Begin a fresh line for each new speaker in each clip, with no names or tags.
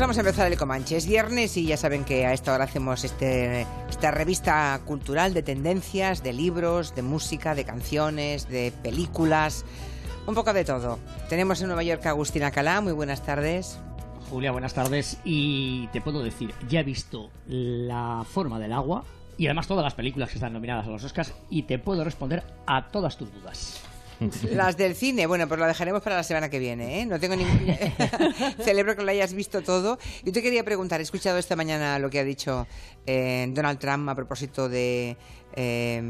pues vamos a empezar el Comanche. Es viernes y ya saben que a esta hora hacemos este, esta revista cultural de tendencias, de libros, de música, de canciones, de películas, un poco de todo. Tenemos en Nueva York a Agustina Calá, muy buenas tardes.
Julia, buenas tardes. Y te puedo decir, ya he visto La forma del agua y además todas las películas que están nominadas a los Oscars y te puedo responder a todas tus dudas.
Las del cine, bueno, pues lo dejaremos para la semana que viene, ¿eh? No tengo ningún... Celebro que lo hayas visto todo. Yo te quería preguntar, he escuchado esta mañana lo que ha dicho eh, Donald Trump a propósito de eh,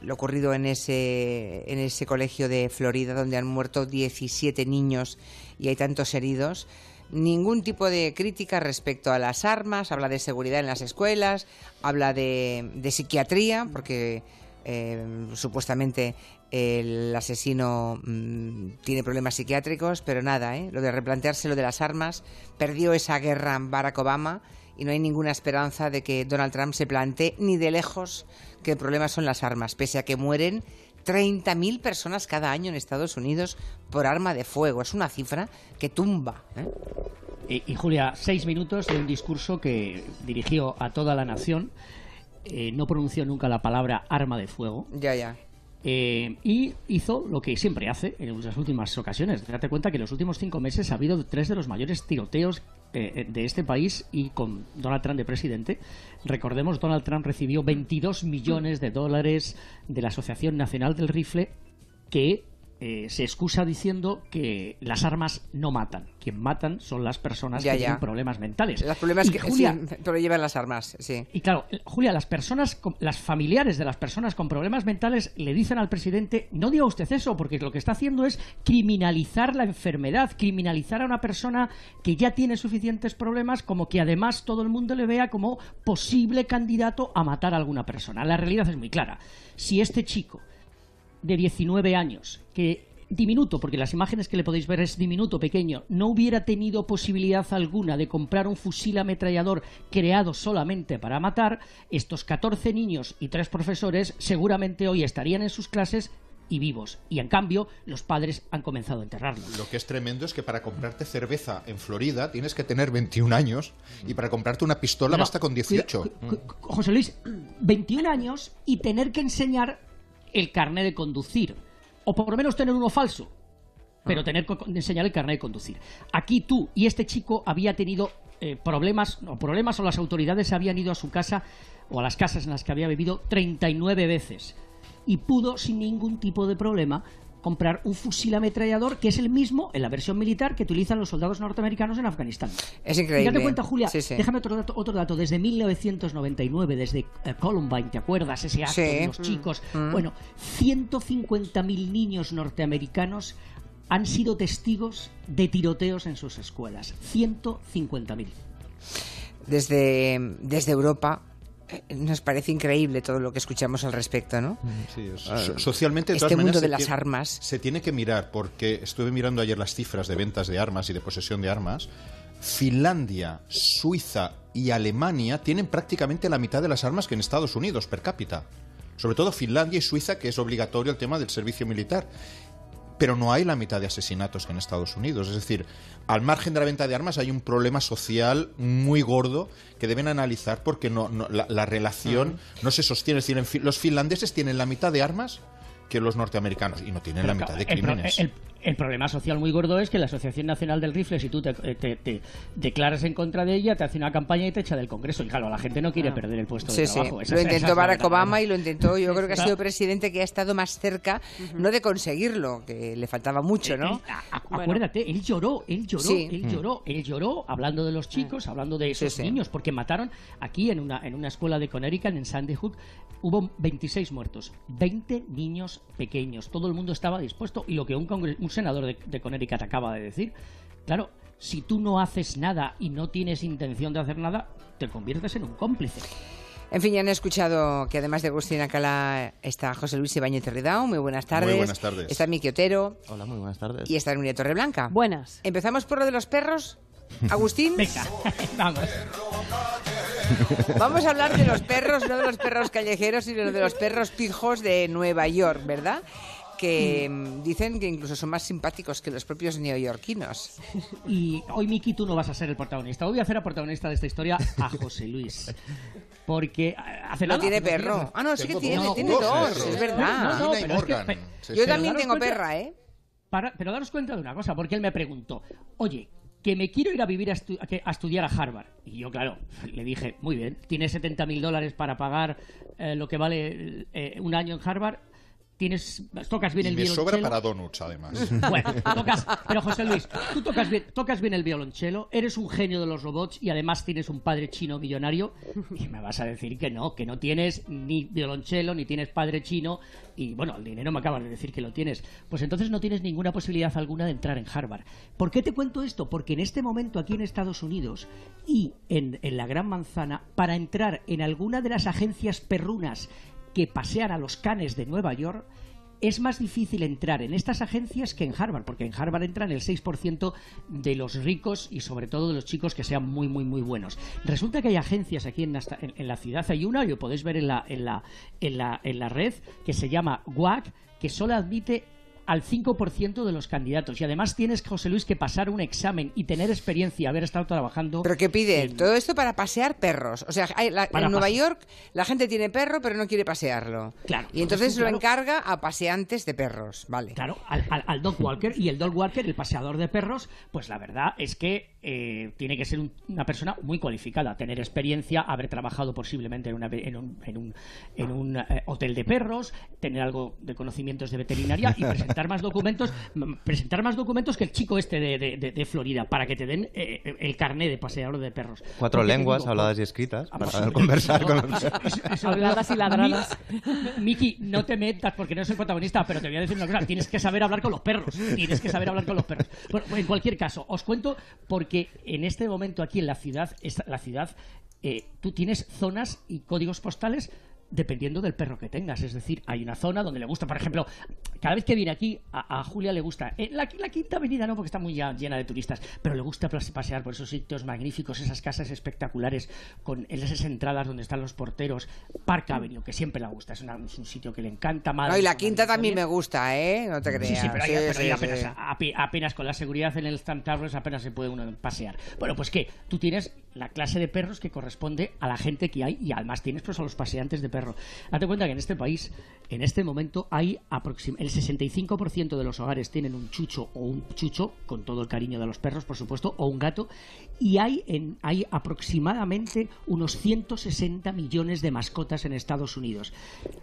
lo ocurrido en ese, en ese colegio de Florida donde han muerto 17 niños y hay tantos heridos ningún tipo de crítica respecto a las armas, habla de seguridad en las escuelas, habla de, de psiquiatría, porque eh, supuestamente el asesino mm, tiene problemas psiquiátricos, pero nada, ¿eh? lo de replantearse lo de las armas, perdió esa guerra Barack Obama y no hay ninguna esperanza de que Donald Trump se plantee ni de lejos que el problema son las armas, pese a que mueren 30.000 personas cada año en Estados Unidos por arma de fuego. Es una cifra que tumba.
¿eh? Y, y, Julia, seis minutos de un discurso que dirigió a toda la nación eh, no pronunció nunca la palabra arma de fuego.
Ya, ya.
Eh, y hizo lo que siempre hace en las últimas ocasiones. Date cuenta que en los últimos cinco meses ha habido tres de los mayores tiroteos eh, de este país y con Donald Trump de presidente. Recordemos, Donald Trump recibió 22 millones de dólares de la Asociación Nacional del Rifle que eh, se excusa diciendo que las armas no matan. Quien matan son las personas que tienen problemas mentales.
Los problemas que Julia, lo llevan las armas, sí.
Y claro, Julia, las personas, las familiares de las personas con problemas mentales le dicen al presidente, no diga usted eso, porque lo que está haciendo es criminalizar la enfermedad, criminalizar a una persona que ya tiene suficientes problemas, como que además todo el mundo le vea como posible candidato a matar a alguna persona. La realidad es muy clara. Si este chico de 19 años, que diminuto, porque las imágenes que le podéis ver es diminuto, pequeño, no hubiera tenido posibilidad alguna de comprar un fusil ametrallador creado solamente para matar, estos 14 niños y tres profesores seguramente hoy estarían en sus clases y vivos. Y en cambio, los padres han comenzado a enterrarlos.
Lo que es tremendo es que para comprarte cerveza en Florida tienes que tener 21 años y para comprarte una pistola basta con 18.
José Luis, 21 años y tener que enseñar el carnet de conducir. O por lo menos tener uno falso. Pero ah. tener que enseñar el carnet de conducir. Aquí tú y este chico había tenido eh, problemas, o problemas, o las autoridades habían ido a su casa o a las casas en las que había vivido 39 veces. Y pudo, sin ningún tipo de problema, comprar un fusil ametrallador que es el mismo en la versión militar que utilizan los soldados norteamericanos en Afganistán.
Es increíble.
Date cuenta, Julia, déjame otro dato, otro dato. Desde 1999, desde eh, Columbine, ¿te acuerdas? Ese acto de los mm. chicos. Mm. Bueno, 150.000 niños norteamericanos han sido testigos de tiroteos en sus escuelas. 150.000.
Desde, desde Europa nos parece increíble todo lo que escuchamos al respecto, ¿no?
Mm, socialmente, de
este mundo de las armas.
Se tiene que mirar, porque estuve mirando ayer las cifras de ventas de armas y de posesión de armas. Finlandia, Suiza y Alemania tienen prácticamente la mitad de las armas que en Estados Unidos per cápita. Sobre todo Finlandia y Suiza, que es obligatorio el tema del servicio militar pero no hay la mitad de asesinatos que en Estados Unidos. Es decir, al margen de la venta de armas hay un problema social muy gordo que deben analizar porque no, la, relación no se sostiene. Es decir, los finlandeses tienen la mitad de armas que los norteamericanos y no tienen la mitad de crímenes.
El problema social muy gordo es que la Asociación Nacional del Rifle, si tú te, declaras en contra de ella, te hace una campaña y te echa del Congreso. Y claro, la gente no quiere ah. perder el puesto de trabajo.
lo intentó Barack Obama y lo intentó, yo creo que ha sido presidente que ha estado más cerca, no de conseguirlo, que le faltaba mucho, ¿no?
acuérdate, él lloró, él lloró, él mm. lloró, él lloró hablando de los chicos, hablando de esos niños, porque mataron aquí en una, en una escuela de Connecticut, en Sandy Hook, hubo 26 muertos, 20 niños pequeños. Todo el mundo estaba dispuesto y lo que un, un senador de, de Connecticut acaba de decir, claro, si tú no haces nada y no tienes intención de hacer nada, te conviertes en un cómplice.
En fin, ya han escuchado que además de Agustín Cala está José Luis Ibáñez Ridao. Muy buenas tardes. Muy
buenas tardes.
Está Miki Otero.
Hola, muy buenas tardes.
Y está Nuria Torreblanca.
Buenas.
¿Empezamos por lo de los perros? Agustín.
Venga, vamos.
Vamos a hablar de los perros, no de los perros callejeros, sino de los perros pijos de Nueva York, ¿verdad? Que mm, dicen que incluso son más simpáticos que los propios neoyorquinos.
Y hoy, Miki, tú no vas a ser el protagonista. Hoy voy a hacer a protagonista de esta historia a José Luis. Porque eh, hace
No
nada,
tiene
hace unos
perro.
días-
Ah, no, sí que tiene,
dos,
tiene
dos
es verdad.
No, no, pero es que-
Morgan.
pe-
Sí,
Yo también tengo
cuenta-
perra, ¿eh?
Para- pero daros cuenta de una cosa, porque él me preguntó, oye, que me quiero ir a vivir a, estu- estudiar a Harvard. Y yo, claro, le dije, muy bien, tienes 70 mil dólares para pagar eh, lo que vale eh, un año en Harvard, tienes, tocas bien
Y
el
me sobra
violonchelo.
para donuts, además.
Bueno, tocas, pero José Luis, tú tocas bien, tocas bien el violonchelo, eres un genio de los robots y además tienes un padre chino millonario y me vas a decir que no, que no tienes ni violonchelo ni tienes padre chino y bueno, el dinero me acabas de decir que lo tienes. Pues entonces no tienes ninguna posibilidad alguna de entrar en Harvard. ¿Por qué te cuento esto? Porque en este momento aquí en Estados Unidos y en, en la Gran Manzana, para entrar en alguna de las agencias perrunas que pasean a los canes de Nueva York, es más difícil entrar en estas agencias que en Harvard, porque en Harvard entran el 6% de los ricos y sobre todo de los chicos que sean muy, muy, muy buenos. Resulta que hay agencias aquí en, la ciudad, hay una, lo podéis ver en la, en la, en la, en la red, que se llama WAC, que solo admite al 5% de los candidatos. Y además tienes, José Luis, que pasar un examen y tener experiencia, haber estado trabajando.
¿Pero qué pide?
en-
Todo esto para pasear perros. O sea, hay la- en Nueva. York la gente tiene perro, pero no quiere pasearlo.
Claro,
Y entonces lo encarga a paseantes de perros. Vale.
Claro, al, al- al dog walker y el dog walker, el paseador de perros, pues la verdad es que eh, tiene que ser un- una persona muy cualificada, tener experiencia, haber trabajado posiblemente en, una ve- en un, en un- en un, eh, hotel de perros, tener algo de conocimientos de veterinaria y presentar más documentos, presentar más documentos que el chico este de, de- de- de Florida para que te den eh, el carné de paseador de perros.
Cuatro
Porque
lenguas
digo,
habladas y escritas
Ah,
para
pues,
poder
sí,
conversar
no,
con
eso-
los
Habladas y ladradas.
Mi- Miki, no te metas porque no eres el protagonista, pero te voy a decir una cosa. Tienes que saber hablar con los perros. Tienes que saber hablar con los perros. Bueno, en cualquier caso, os cuento porque en este momento aquí en la ciudad, la ciudad, eh, tú tienes zonas y códigos postales dependiendo del perro que tengas. Es decir, hay una zona donde le gusta, por ejemplo, cada vez que viene aquí, a, a Julia le gusta, eh, la, la quinta avenida no, porque está muy llena de turistas, pero le gusta pasear por esos sitios magníficos, esas casas espectaculares, con esas entradas donde están los porteros, Park Avenue, que siempre le gusta, es, una- es un sitio que le encanta más.
No, y la quinta también me gusta, ¿eh? No te creas.
Sí, sí, pero
Sí, sí,
apenas con la seguridad en el Stamp Towers apenas se puede uno pasear. Bueno, pues que tú tienes la clase de perros que corresponde a la gente que hay y además tienes pues a los paseantes de perro. Date cuenta que en este país, en este momento, hay aproxim- el 65% de los hogares tienen un chucho o un chucho, con todo el cariño de los perros, por supuesto, o un gato, y hay, en, hay aproximadamente unos 160 millones de mascotas en Estados Unidos.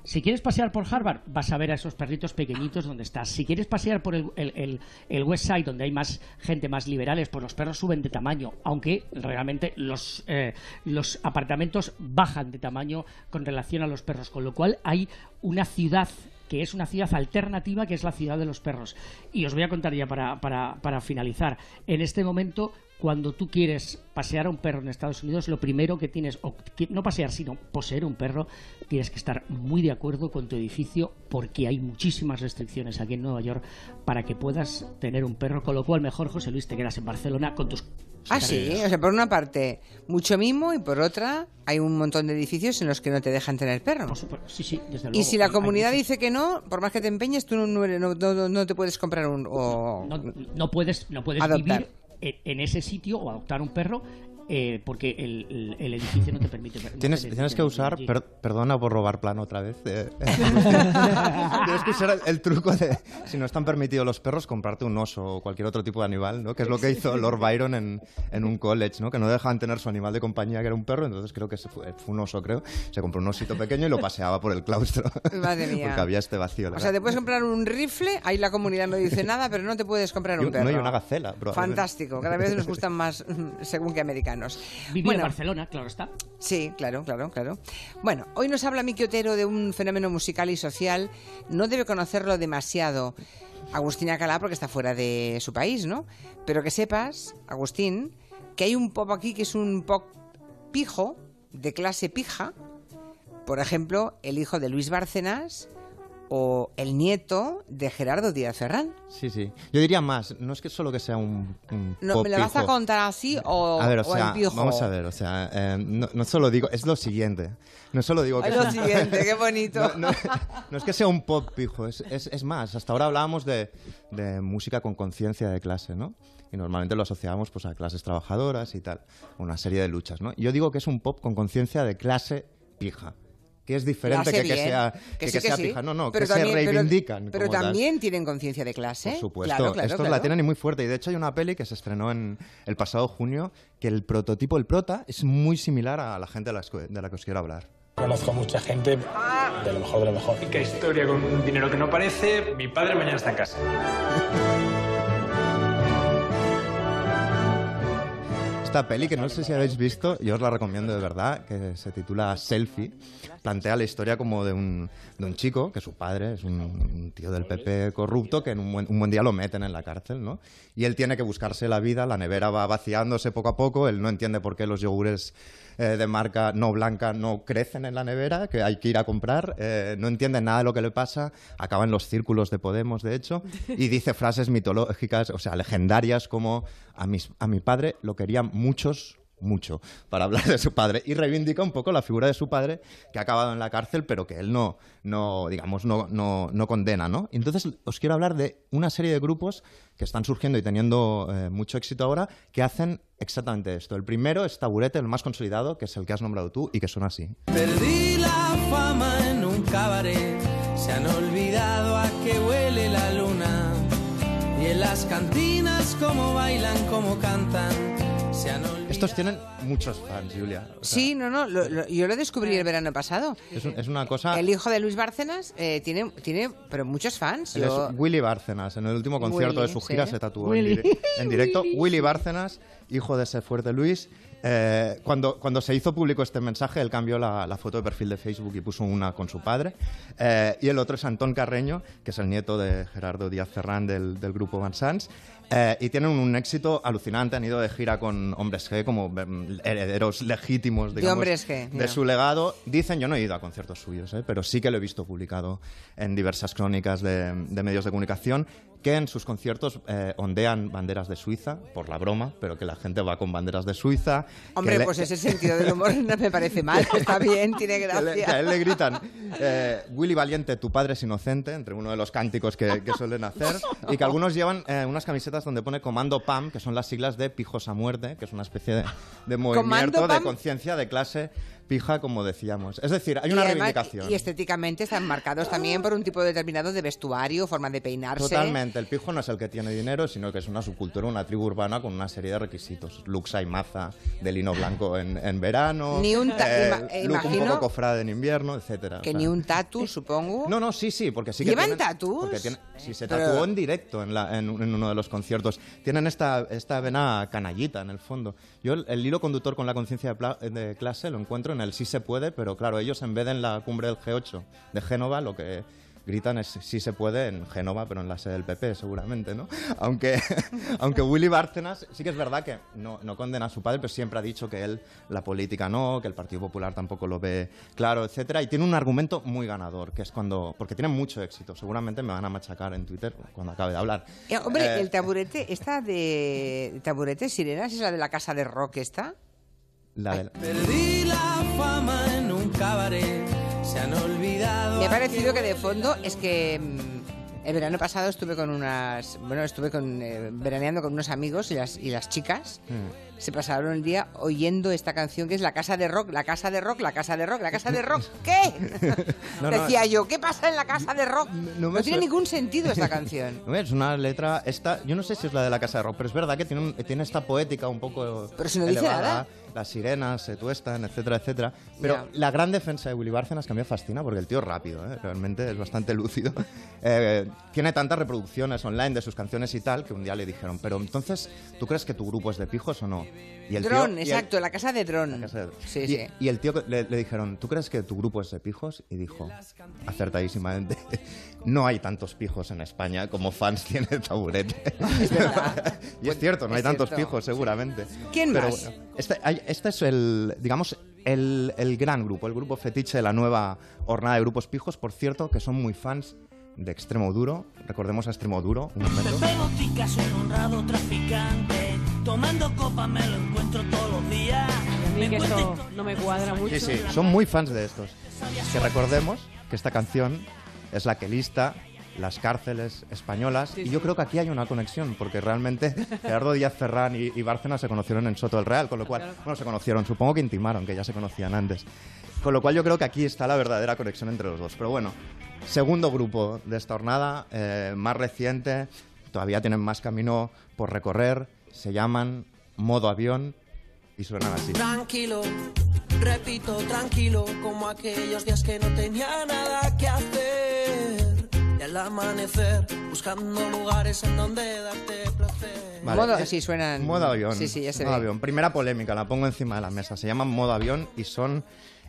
Si quieres pasear por Harvard, vas a ver a esos perritos pequeñitos donde estás. Si quieres pasear por el, el- el- el West Side, donde hay más gente más liberales, pues los perros suben de tamaño, aunque realmente los, eh, los apartamentos bajan de tamaño con relación a los perros, con lo cual hay una ciudad que es una ciudad alternativa, que es la ciudad de los perros. Y os voy a contar ya para, para, para finalizar. En este momento, cuando tú quieres pasear a un perro en Estados Unidos, lo primero que tienes, o no pasear, sino poseer un perro, tienes que estar muy de acuerdo con tu edificio porque hay muchísimas restricciones aquí en Nueva York para que puedas tener un perro, con lo cual mejor, José Luis, te quedas en Barcelona con tus...
Ah, sí, o sea, por una parte, mucho mimo y por otra, hay un montón de edificios en los que no te dejan tener perro.
Por supuesto, sí, sí, desde luego.
Y si la
hay
comunidad dice que no, por más que te empeñes, tú no, no, no- te puedes comprar un... o-
no, no puedes, no puedes
Adoptar.
vivir en ese sitio o adoptar un perro eh, porque el, el- el edificio no te permite. no
Tienes,
te
tienes
permite
que usar, per- perdona por robar plano otra vez. eh. tienes que usar el, el truco de, si no están permitidos los perros, comprarte un oso o cualquier otro tipo de animal, ¿no? Que es lo que hizo Lord Byron en, en un college, ¿no? Que no dejaban tener su animal de compañía, que era un perro, entonces creo que se fue, fue un oso, creo. Se compró un osito pequeño y lo paseaba por el claustro.
Madre mía.
Porque había este vacío.
O sea, te puedes comprar un rifle, ahí la comunidad no dice nada, pero no te puedes comprar
Y
un perro.
no, y una gacela.
Fantástico, cada vez nos gustan más según que americanos.
Vivir
Bueno,
en Barcelona, claro está.
Sí, claro, claro, claro. Bueno, hoy nos habla Miki Otero de un fenómeno musical y social. No debe conocerlo demasiado Agustín Alcalá porque está fuera de su país, ¿no? Pero que sepas, Agustín, que hay un pop aquí que es un pop pijo, de clase pija. Por ejemplo, el hijo de Luis Bárcenas o el nieto de Gerardo Díaz Ferrán.
Sí, sí. Yo diría más, no es que solo que sea un, un
No, ¿Me lo vas a contar así o,
A ver, o sea, vamos a ver, o sea, eh, no, no solo digo, es lo siguiente. No solo digo que
Es
es
lo siguiente, qué bonito.
No, es que sea un pop pijo, es, es- es más. Hasta ahora hablábamos de, de música con conciencia de clase, ¿no? Y normalmente lo asociábamos pues, a clases trabajadoras y tal, una serie de luchas, ¿no? Yo digo que es un pop con conciencia de clase pija. Que es diferente
Clase
que, sea,
que
que,
sí,
que sea
sí.
pija. No, no,
Pero
que
también-
se reivindican.
Pero,
como tal.
también tienen conciencia de clase.
Por supuesto,
Claro, claro,
estos
claro.
la tienen y muy fuerte. Y de hecho hay una peli que se estrenó en el pasado junio que el prototipo, el prota, es muy similar a la gente de la, que- de la que os quiero hablar.
Conozco a mucha gente de lo mejor de lo mejor.
Qué historia con un dinero que no parece. Mi padre mañana está en casa.
Esta peli, que no sé si habéis visto, yo os la recomiendo de verdad, que se titula Selfie, plantea la historia como de un, de un chico, que su padre es un, un tío del PP corrupto, que en un buen, un buen día lo meten en la cárcel, ¿no? Y él tiene que buscarse la vida, la nevera va vaciándose poco a poco, él no entiende por qué los yogures eh, de marca no blanca no crecen en la nevera, que hay que ir a comprar, eh, no entiende nada de lo que le pasa, acaba en los círculos de Podemos, de hecho, y dice frases mitológicas, o sea, legendarias como a, mis, a mi padre lo querían muchos, mucho, para hablar de su padre, y reivindica un poco la figura de su padre, que ha acabado en la cárcel, pero que él no, no digamos, no, no, no condena, ¿no? Entonces, os quiero hablar de una serie de grupos que están surgiendo y teniendo eh, mucho éxito ahora, que hacen exactamente esto. El primero es Taburete, el más consolidado, que es el que has nombrado tú, y que suena así.
Perdí la fama en un cabaret, se han olvidado a que huele la luna. Y en las cantinas como bailan, como cantan, se han olvidado.
Estos tienen muchos fans, Julia. O sea,
Sí, no, no, lo- lo- yo lo descubrí el verano pasado.
Es, un- es una cosa...
El hijo de Luis Bárcenas eh, tiene, tiene, pero muchos fans.
Él
Yo-
es Willy Bárcenas. En el último concierto
Willy,
de su gira
sí.
se tatuó en,
Willy.
dire- en directo. Willy Bárcenas, hijo de ese fuerte Luis. Eh, cuando, cuando se hizo público este mensaje, él cambió la, la foto de perfil de Facebook y puso una con su padre. Eh, y el otro es Antón Carreño, que es el nieto de Gerardo Díaz Ferrán del, del grupo Van Sans. Eh, y tienen un éxito alucinante. Han ido de gira con hombres G, como mm, herederos legítimos digamos,
hombres G,
de su legado. Dicen, yo no he ido a conciertos suyos, ¿eh? pero sí que lo he visto publicado en diversas crónicas de, de medios de comunicación, que en sus conciertos eh, ondean banderas de Suiza, por la broma, pero que la gente va con banderas de Suiza.
Hombre,
le-
pues ese sentido del humor no me parece mal, está bien, tiene
que, le- que a
gracia.
él le gritan, eh, Willy Valiente, tu padre es inocente, entre uno de los cánticos que, que suelen hacer, y que algunos llevan eh, unas camisetas donde pone Comando PAM, que son las siglas de Pijos a Muerte, que es una especie de, de movimiento de conciencia de clase pija, como decíamos. Es decir, hay
Y
una
además-
reivindicación.
Y estéticamente están marcados también por un tipo determinado de vestuario, forma de peinarse.
Totalmente. El pijo no es el que tiene dinero, sino que es una subcultura, una tribu urbana con una serie de requisitos. Luxa y maza de lino blanco en, en verano.
Ni un eh,
look un poco cofrade en invierno, etcétera.
Que
O sea,
ni un tatu, supongo.
No, no, sí, sí, porque sí que
¿Llevan
porque tienen- sí, se
Pero-
tatuó en directo en, la- en en uno de los conciertos. Tienen esta, esta vena canallita, en el fondo. Yo el, el hilo conductor con la conciencia de, de clase lo encuentro en el sí se puede, pero claro, ellos en vez de en la cumbre del G8 de Génova, lo que gritan es sí se puede en Génova, pero en la sede del PP seguramente, ¿no? Aunque, aunque Willy Bárcenas sí que es verdad que no, no condena a su padre, pero siempre ha dicho que él la política no, que el Partido Popular tampoco lo ve claro, etcétera, y tiene un argumento muy ganador, que es cuando porque tiene mucho éxito, seguramente me van a machacar en Twitter cuando acabe de hablar.
Eh, hombre,
Eh,
el taburete, esta de taburete sirenas es la de la casa de rock esta.
La de-
Perdí la fama en un cabaret, se han olvidado.
Me ha
a
parecido que de fondo es que mm, el verano pasado estuve con unas, bueno, estuve con eh, veraneando con unos amigos y las y las chicas
Mm.
se pasaron el día oyendo esta canción que es la casa de rock, la casa de rock, la casa de rock, la casa de rock. ¿Qué?
No, no,
Decía yo, ¿qué pasa en la casa de rock?
no
No, tiene ningún sentido esta canción.
No, Es una letra, esta, yo no sé si es la de la Casa de Rock, pero es verdad que tiene, un- tiene esta poética un poco
Pero si no dice
elevada,
nada.
Las sirenas se tuestan, etcétera, etcétera. Pero
Ya.
la gran defensa de Willy Bárcenas que a mí me fascina porque el tío es rápido, ¿eh? realmente es bastante lúcido. Eh, tiene tantas reproducciones online de sus canciones y tal que un día le dijeron, pero entonces, ¿tú crees que tu grupo es de pijos o no? Y el tío-
Dron,
y el-
exacto, la casa de Dron. Sí,
y,
sí.
y el tío le, le dijeron, ¿tú crees que tu grupo es de pijos? Y dijo, acertadísimamente, no hay tantos pijos en España como fans tiene Taburete.
Es
y es cierto, no hay
Es
tantos pijos seguramente.
¿Quién
Pero
más?
bueno, este, hay- este es el, digamos, el, el gran grupo, el grupo fetiche de la nueva hornada de grupos pijos, por cierto, que son muy fans de Extremo Duro. Recordemos a Extremo Duro, un momento.
Botica, soy honrado traficante. Tomando copa me lo encuentro todos los días.
A mí que esto no me cuadra mucho.
Sí, sí, son muy fans de estos. Que recordemos que esta canción es la que lista las cárceles españolas y yo creo que aquí hay una conexión porque realmente Gerardo Díaz Ferrán y, y Bárcena se conocieron en Soto del Real, con lo cual, bueno, se conocieron, supongo que intimaron, que ya se conocían antes. Con lo cual yo creo que aquí está la verdadera conexión entre los dos. Pero bueno, segundo grupo de esta jornada, eh, más reciente, todavía tienen más camino por recorrer, se llaman Modo Avión y suenan así.
Tranquilo, repito, tranquilo, como aquellos días que no tenía nada que hacer. Y al amanecer, buscando lugares en donde darte placer.
Vale,
Modo,
es-
sí, suenan.
Modo avión.
Sí, sí, ya se
modo
ve.
avión. Primera polémica, la pongo encima de la mesa. Se llaman modo avión y son.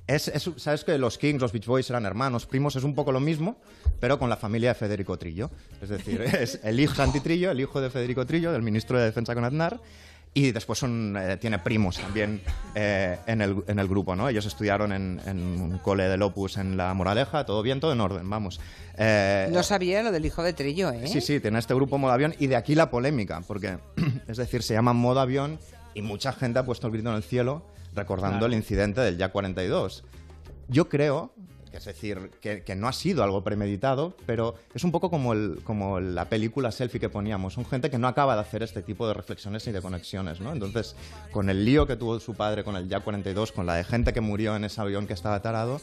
Es, es- Sabes que los Kings, los Beach Boys eran hermanos, primos, es un poco lo mismo, pero con la familia de Federico Trillo. Es decir, es el hijo Santi Trillo, el hijo de Federico Trillo, del ministro de Defensa con Aznar. Y después son, eh, tiene primos también eh, en, el, en el grupo, ¿no? Ellos estudiaron en, en un cole del Opus en La Moraleja, todo bien, todo en orden, vamos. Eh,
No sabía lo del hijo de Trillo, ¿eh?
Sí, sí, tiene este grupo modo avión y de aquí la polémica, porque es decir, se llama modo avión y mucha gente ha puesto el grito en el cielo recordando
Claro.
el incidente del Ya 42. Yo creo, es decir, que, que no ha sido algo premeditado, pero es un poco como, el, como la película selfie que poníamos. Son gente que no acaba de hacer este tipo de reflexiones y de conexiones, ¿no? Entonces, con el lío que tuvo su padre con el Ya 42, con la de gente que murió en ese avión que estaba tarado,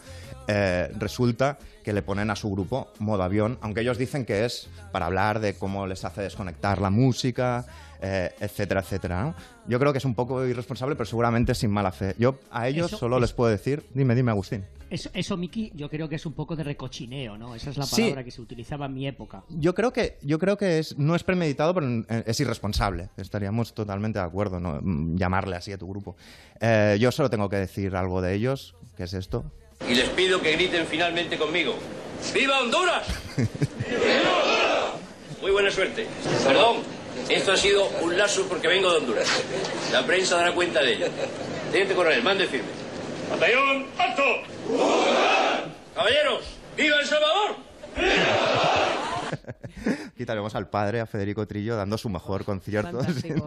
eh, resulta que le ponen a su grupo modo avión, aunque ellos dicen que es para hablar de cómo les hace desconectar la música, eh, etcétera, etcétera. ¿no? Yo creo que es un poco irresponsable, pero seguramente sin mala fe. Yo a ellos
Eso
solo
es-
les puedo decir, dime, dime, Agustín.
Eso, eso, Miki, yo creo que es un poco de recochineo, ¿no? Esa es la
Sí.
palabra que se utilizaba en mi época.
Yo creo que, yo creo que es, no es premeditado, pero eh, es irresponsable. Estaríamos totalmente de acuerdo, ¿no? Mm, Llamarle así a tu grupo. Eh, yo solo tengo que decir algo de ellos, que es esto.
Y les pido que griten finalmente conmigo. ¡Viva Honduras! Muy buena suerte. Perdón, esto ha sido un lazo porque vengo de Honduras. La prensa dará cuenta de ello. Teniente coronel, mande firme. Batallón, alto. Caballeros, ¡viva El Salvador!
Aquí tenemos al padre, a Federico Trillo, dando su mejor concierto.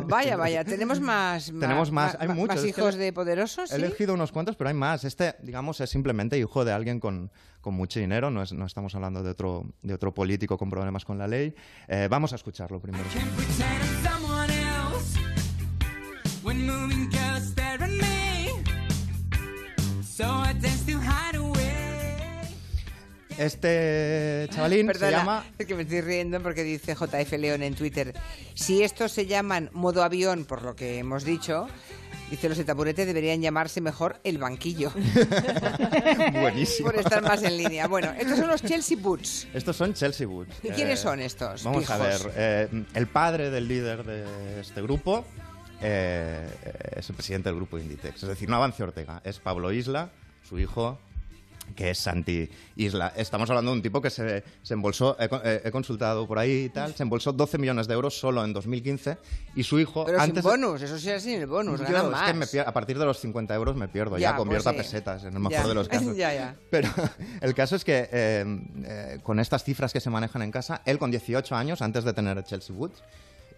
Vaya, vaya, tenemos más.
Tenemos más, hay muchos.
Más
es que
hijos de poderosos,
He
¿sí?
elegido unos cuantos, pero hay más. Este, digamos, es simplemente hijo de alguien con, con mucho dinero. No, es- no estamos hablando de otro, de otro político con problemas con la ley. Eh, vamos a escucharlo primero. Este chavalín
Perdona,
se llama...
es que me estoy riendo porque dice JF León en Twitter, si estos se llaman modo avión, por lo que hemos dicho, dice los de taburete deberían llamarse mejor el banquillo.
Buenísimo.
por estar más en línea. Bueno, estos son los Chelsea Boots.
Estos son Chelsea Boots.
¿Y quiénes son estos
Vamos a ver. eh, el padre del líder de este grupo eh, es el presidente del grupo Inditex. Es decir, no avance Ortega. Es Pablo Isla, su hijo, que es Santi Isla. Estamos hablando de un tipo que se, se embolsó, he, eh, he consultado por ahí y tal, se embolsó 12 millones de euros solo en 2015 y su hijo...
Pero
antes
sin bonus, eso sí es sin el bonus,
Yo, es
más.
que me a partir de los 50 euros me pierdo,
Ya,
ya, convierto
pues
a pesetas en el mejor
Ya.
de los casos.
Ya, ya.
Pero el caso es que eh, eh, con estas cifras que se manejan en casa, él con 18 años, antes de tener Chelsea Woods,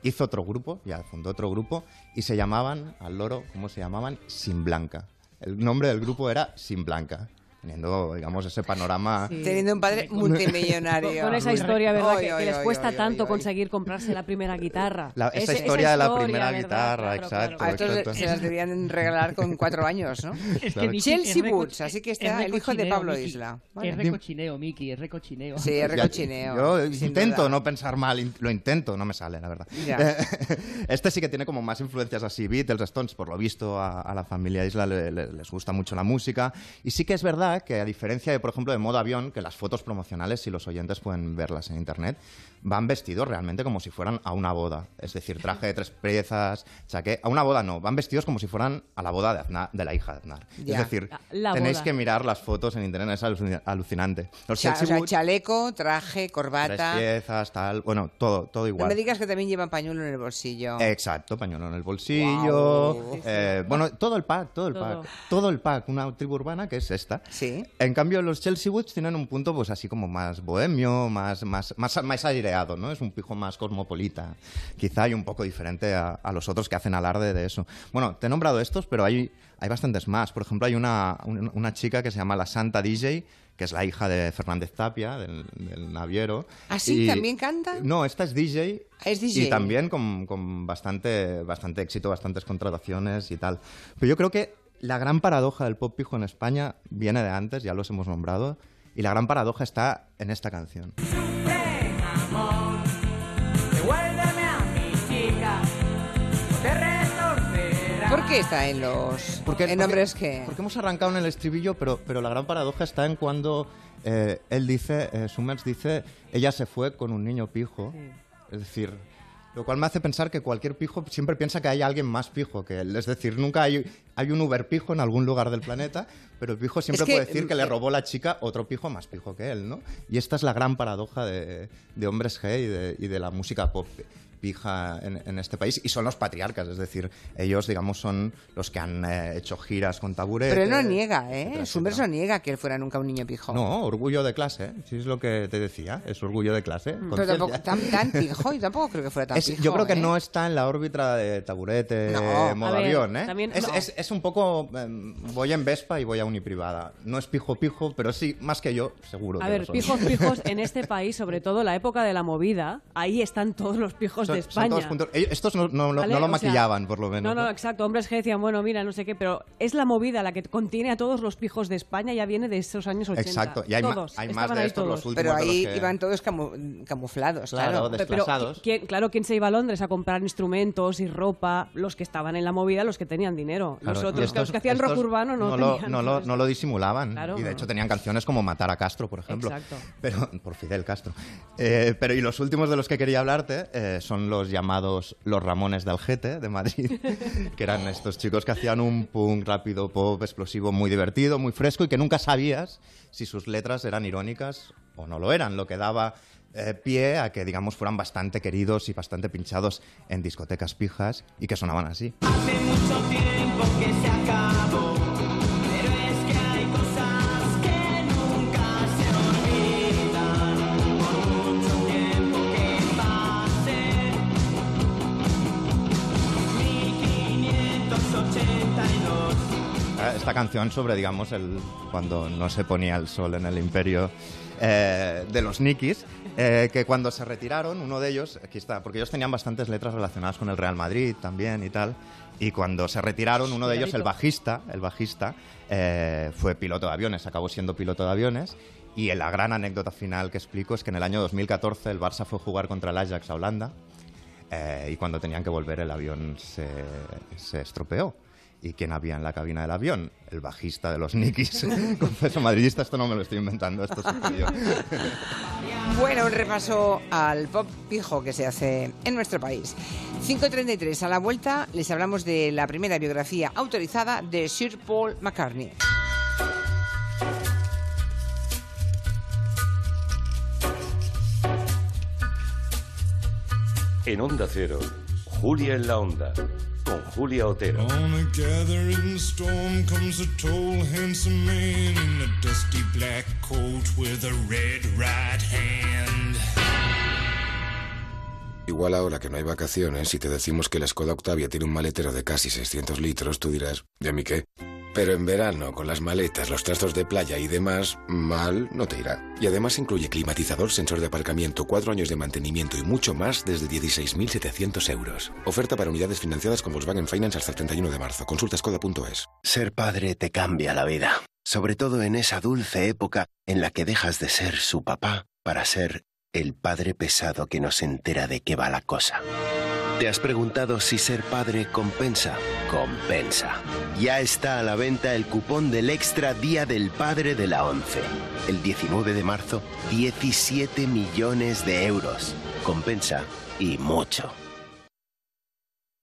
hizo otro grupo, ya fundó otro grupo, y se llamaban, al loro, ¿cómo se llamaban? Sin Blanca. El nombre del grupo era Sin Blanca, teniendo, digamos, ese panorama...
Teniendo un padre multimillonario.
Con, esa historia, ¿verdad?
Oy,
que,
oy,
que les cuesta
oy, oy,
tanto
oy.
conseguir comprarse la primera guitarra.
La- esa
Ese-
historia de la
historia,
primera
¿verdad?
guitarra,
Claro,
exacto.
A estos se las deberían regalar con cuatro años, ¿no?
Es
Claro.
que
Chelsea
es
Boots, así que
es
está el hijo de Pablo
Miki.
Isla.
Es
Vale.
recochineo, Miki, es recochineo.
Sí, es recochineo.
Yo intento
duda.
no pensar mal, lo intento, no me sale, la verdad.
Ya.
Este sí que tiene como más influencias así, Beatles, Stones, por lo visto a, a la familia Isla le- le- les gusta mucho la música. Y sí que es verdad verdad que a diferencia de, por ejemplo, de modo avión, que las fotos promocionales, si los oyentes pueden verlas en internet, van vestidos realmente como si fueran a una boda. Es decir, traje de tres piezas, chaqué. A una boda no, van vestidos como si fueran a la boda de, Aznar- de la hija de Aznar.
Ya.
Es decir,
La
tenéis
boda.
que mirar las fotos en internet, es alucin- alucinante. Los
o sea, chaleco, traje,
tres
corbata.
piezas, tal, bueno, todo, todo
No
igual.
me digas que también llevan pañuelo en el bolsillo.
Exacto, pañuelo en el bolsillo.
Guau.
eh, bueno, todo el pack, todo el
Todo.
pack. Todo el pack, una tribu urbana que es esta.
Sí.
En cambio, los Chelsea Woods tienen un punto, pues así como más bohemio, más, más, más, más aireado, ¿no? Es un pijo más cosmopolita. Quizá hay un poco diferente a, a los otros que hacen alarde de eso. Bueno, te he nombrado estos, pero hay, hay bastantes más. Por ejemplo, hay una, un- una chica que se llama la Santa DJ, que es la hija de Fernández Tapia, del, del naviero.
¿Ah, sí?
Y-
¿También canta?
No, esta es DJ.
Es DJ.
Y también con, con bastante, bastante éxito, bastantes contrataciones y tal. Pero yo creo que la gran paradoja del pop pijo en España viene de antes, ya los hemos nombrado, y la gran paradoja está en esta canción.
Amor, devuélveme a mi chica, o te retorcerá.
¿Por qué está en los
Porque,
en nombres que
Porque hemos arrancado en el estribillo, pero, pero la gran paradoja está en cuando eh, él dice, eh, Summers dice, ella se fue con un niño pijo. Es decir, lo cual me hace pensar que cualquier pijo siempre piensa que hay alguien más pijo que él. Es decir, nunca hay, hay un Uber pijo en algún lugar del planeta, pero el pijo siempre
Es que,
puede decir que le
eh,
robó la chica otro pijo más pijo que él, ¿no? Y esta es la gran paradoja de, de hombres G y de, y de la música pop pija en, en este país y son los patriarcas, es decir, ellos digamos son los que han eh, hecho giras con taburete.
Pero él no niega, ¿eh?
etcétera,
Summers no niega que él fuera nunca un niño pijo.
no, orgullo de clase, ¿eh? sí es lo que te decía, es orgullo de clase.
Pero
conciencia.
tampoco tan, tan pijo, y tampoco creo que fuera tan
Es-
pijo.
yo creo que
¿eh?
no está en la órbita de taburete,
No.
modo
ver,
avión, ¿eh?
también-
es,
no.
es- es un poco... em, voy en Vespa y voy a uniprivada. No es pijo pijo, pero sí, más que yo, seguro.
A
que
ver, pijos, pijos en este país, sobre todo la época de la movida, ahí están todos los pijos
Son-
de
son
España.
todos juntos. Ellos- Estos no, no- no-
¿Vale?
no lo
O sea,
maquillaban, por lo menos.
No, no, exacto. Hombres que decían, bueno, mira, no sé qué, pero es la movida la que contiene a todos los pijos de España, ya viene de esos años 80.
Exacto, y hay
todos,
hay más de estos, los últimos
Pero
de los
ahí
que-
iban todos camu- camuflados,
Claro,
claro.
Pero. ¿quién- claro, ¿quién se iba a Londres a comprar instrumentos y ropa? Los que estaban en la movida, los que tenían dinero.
Claro,
los otros,
estos-
los que hacían rock urbano, no,
lo,
tenían
no, lo, no lo disimulaban.
Claro.
Y de hecho tenían canciones como Matar a Castro, por ejemplo.
Exacto.
Pero, por Fidel Castro. Eh, pero y los últimos de los que quería hablarte eh, son los llamados Los Ramones de Algete, de Madrid, que eran estos chicos que hacían un punk rápido, pop, explosivo, muy divertido, muy fresco y que nunca sabías si sus letras eran irónicas o no lo eran, lo que daba eh, pie a que, digamos, fueran bastante queridos y bastante pinchados en discotecas pijas y que sonaban así.
Hace mucho tiempo que se acabó,
canción sobre, digamos, el, cuando no se ponía el sol en el imperio eh, de los Nikis, eh, que cuando se retiraron, uno de ellos, aquí está, porque ellos tenían bastantes letras relacionadas con el Real Madrid también y tal, y cuando se retiraron, uno de ellos, el bajista, el bajista, eh, fue piloto de aviones, acabó siendo piloto de aviones, y la gran anécdota final que explico es que en el año 2014 el Barça fue a jugar contra el Ajax a Holanda, y cuando tenían que volver el avión se, se estropeó. ¿Y quién había en la cabina del avión? El bajista de los Nikis. Confeso madridista, esto no me lo estoy inventando, esto sucedió.
Bueno, un repaso al pop pijo que se hace en nuestro país. 5.33, a la vuelta les hablamos de la primera biografía autorizada de Sir Paul McCartney.
En Onda Cero, Julia en la Onda, con Julia Otero.
On a gathering storm comes a tall, handsome man in a dusty black coat with a red right hand.
Igual ahora que no hay vacaciones y te decimos que la Skoda Octavia tiene un maletero de casi 600 litros, tú dirás, ¿de mí qué? Pero en verano, con las maletas, los trastos de playa y demás, mal no te irá. Y además incluye climatizador, sensor de aparcamiento, cuatro años de mantenimiento y mucho más desde 16.700 euros. Oferta para unidades financiadas con Volkswagen Finance hasta el 31 de marzo. Consulta skoda.es.
Ser padre te cambia la vida, sobre todo en esa dulce época en la que dejas de ser su papá para ser el padre pesado que no se entera de qué va la cosa. ¿Te has preguntado si ser padre compensa? Compensa. Ya está a la venta el cupón del Extra Día del Padre de la ONCE. El 19 de marzo, 17 millones de euros. Compensa y mucho.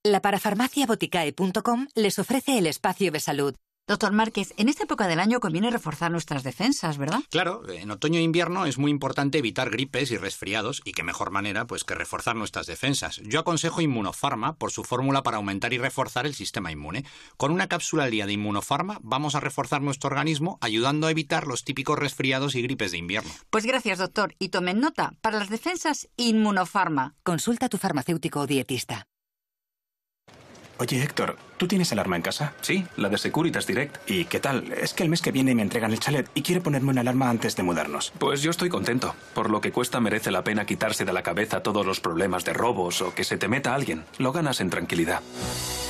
La parafarmaciaboticae.com les ofrece el espacio de salud.
Doctor Márquez, en esta época del año conviene reforzar nuestras defensas, ¿verdad?
Claro, en otoño e invierno es muy importante evitar gripes y resfriados y qué mejor manera pues que reforzar nuestras defensas. Yo aconsejo Inmunofarma por su fórmula para aumentar y reforzar el sistema inmune. Con una cápsula al día de Inmunofarma vamos a reforzar nuestro organismo ayudando a evitar los típicos resfriados y gripes de invierno.
Pues gracias, doctor. Y tomen nota, para las defensas, Inmunofarma.
Consulta a tu farmacéutico o dietista.
Oye, Héctor, ¿tú tienes alarma en casa? Sí, la de Securitas Direct. ¿Y qué tal? Es que el mes que viene me entregan el chalet y quiero ponerme una alarma antes de mudarnos. Pues yo estoy contento. Por lo que cuesta merece la pena quitarse de la cabeza todos los problemas de robos o que se te meta alguien. Lo ganas en tranquilidad.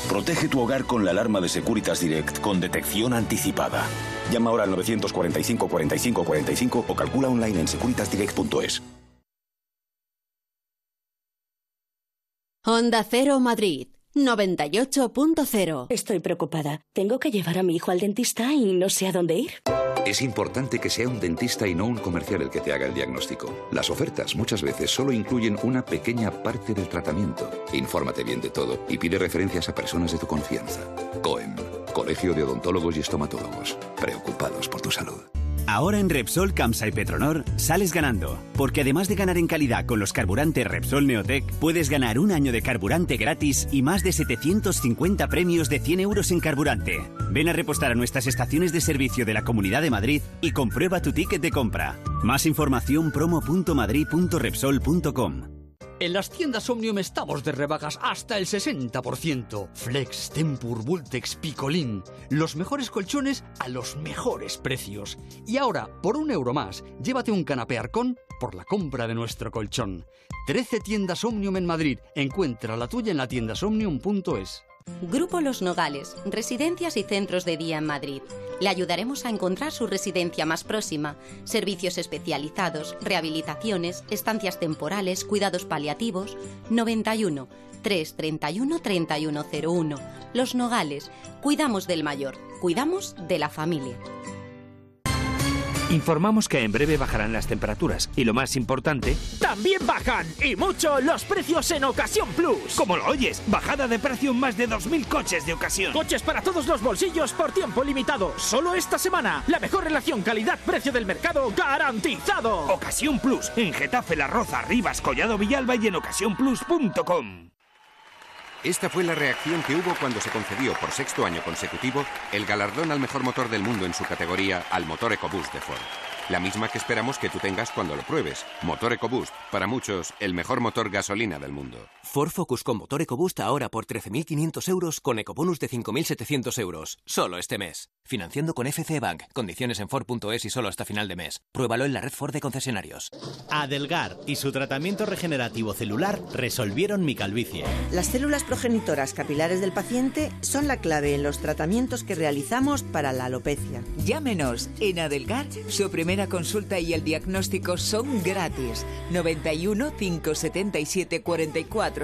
Protege tu hogar con la alarma de Securitas Direct con detección anticipada. Llama ahora al 945 45 45 o calcula online en securitasdirect.es.
Honda Cero Madrid 98.0.
Estoy preocupada. Tengo que llevar a mi hijo al dentista y no sé a dónde ir.
Es importante que sea un dentista y no un comercial el que te haga el diagnóstico. Las ofertas muchas veces solo incluyen una pequeña parte del tratamiento. Infórmate bien de todo y pide referencias a personas de tu confianza. COEM, Colegio de Odontólogos y Estomatólogos. Preocupados por tu salud.
Ahora en Repsol, Camsa y Petronor sales ganando, porque además de ganar en calidad con los carburantes Repsol Neotec, puedes ganar un año de carburante gratis y más de 750 premios de 100 euros en carburante. Ven a repostar a nuestras estaciones de servicio de la Comunidad de Madrid y comprueba tu ticket de compra. Más información promo.madrid.repsol.com.
En las tiendas Omnium estamos de rebajas hasta el 60%. Flex, Tempur, Vultex, Picolín. Los mejores colchones a los mejores precios. Y ahora, por un euro más, llévate un canapé Arcón por la compra de nuestro colchón. 13 tiendas Omnium en Madrid. Encuentra la tuya en la tiendasomnium.es.
Grupo Los Nogales, residencias y centros de día en Madrid. Le ayudaremos a encontrar su residencia más próxima, servicios especializados, rehabilitaciones, estancias temporales, cuidados paliativos. 91 331 3101. Los Nogales, cuidamos del mayor, cuidamos de la familia.
Informamos que en breve bajarán las temperaturas y lo más importante,
También bajan y mucho los precios en Ocasión Plus.
como lo oyes, bajada de precio en más de 2.000 coches de ocasión.
Coches para todos los bolsillos por tiempo limitado. Solo esta semana. La mejor relación calidad-precio del mercado garantizado.
Ocasión Plus, en Getafe, La Roza, Rivas, Collado Villalba y en ocasiónplus.com.
Esta fue la reacción que hubo cuando se concedió por sexto año consecutivo el galardón al mejor motor del mundo en su categoría al motor EcoBoost de Ford. La misma que esperamos que tú tengas cuando lo pruebes. Motor EcoBoost, para muchos, el mejor motor gasolina del mundo.
Ford Focus con motor EcoBoost ahora por 13.500 euros con ecobonus de 5.700 euros. Solo este mes. Financiando con FC Bank. Condiciones en Ford.es y solo hasta final de mes. Pruébalo en la red Ford de concesionarios.
Adelgar y su tratamiento regenerativo celular resolvieron mi calvicie.
Las células progenitoras capilares del paciente son la clave en los tratamientos que realizamos para la alopecia.
Llámenos. En Adelgar, su primera consulta y el diagnóstico son gratis. 91 577 44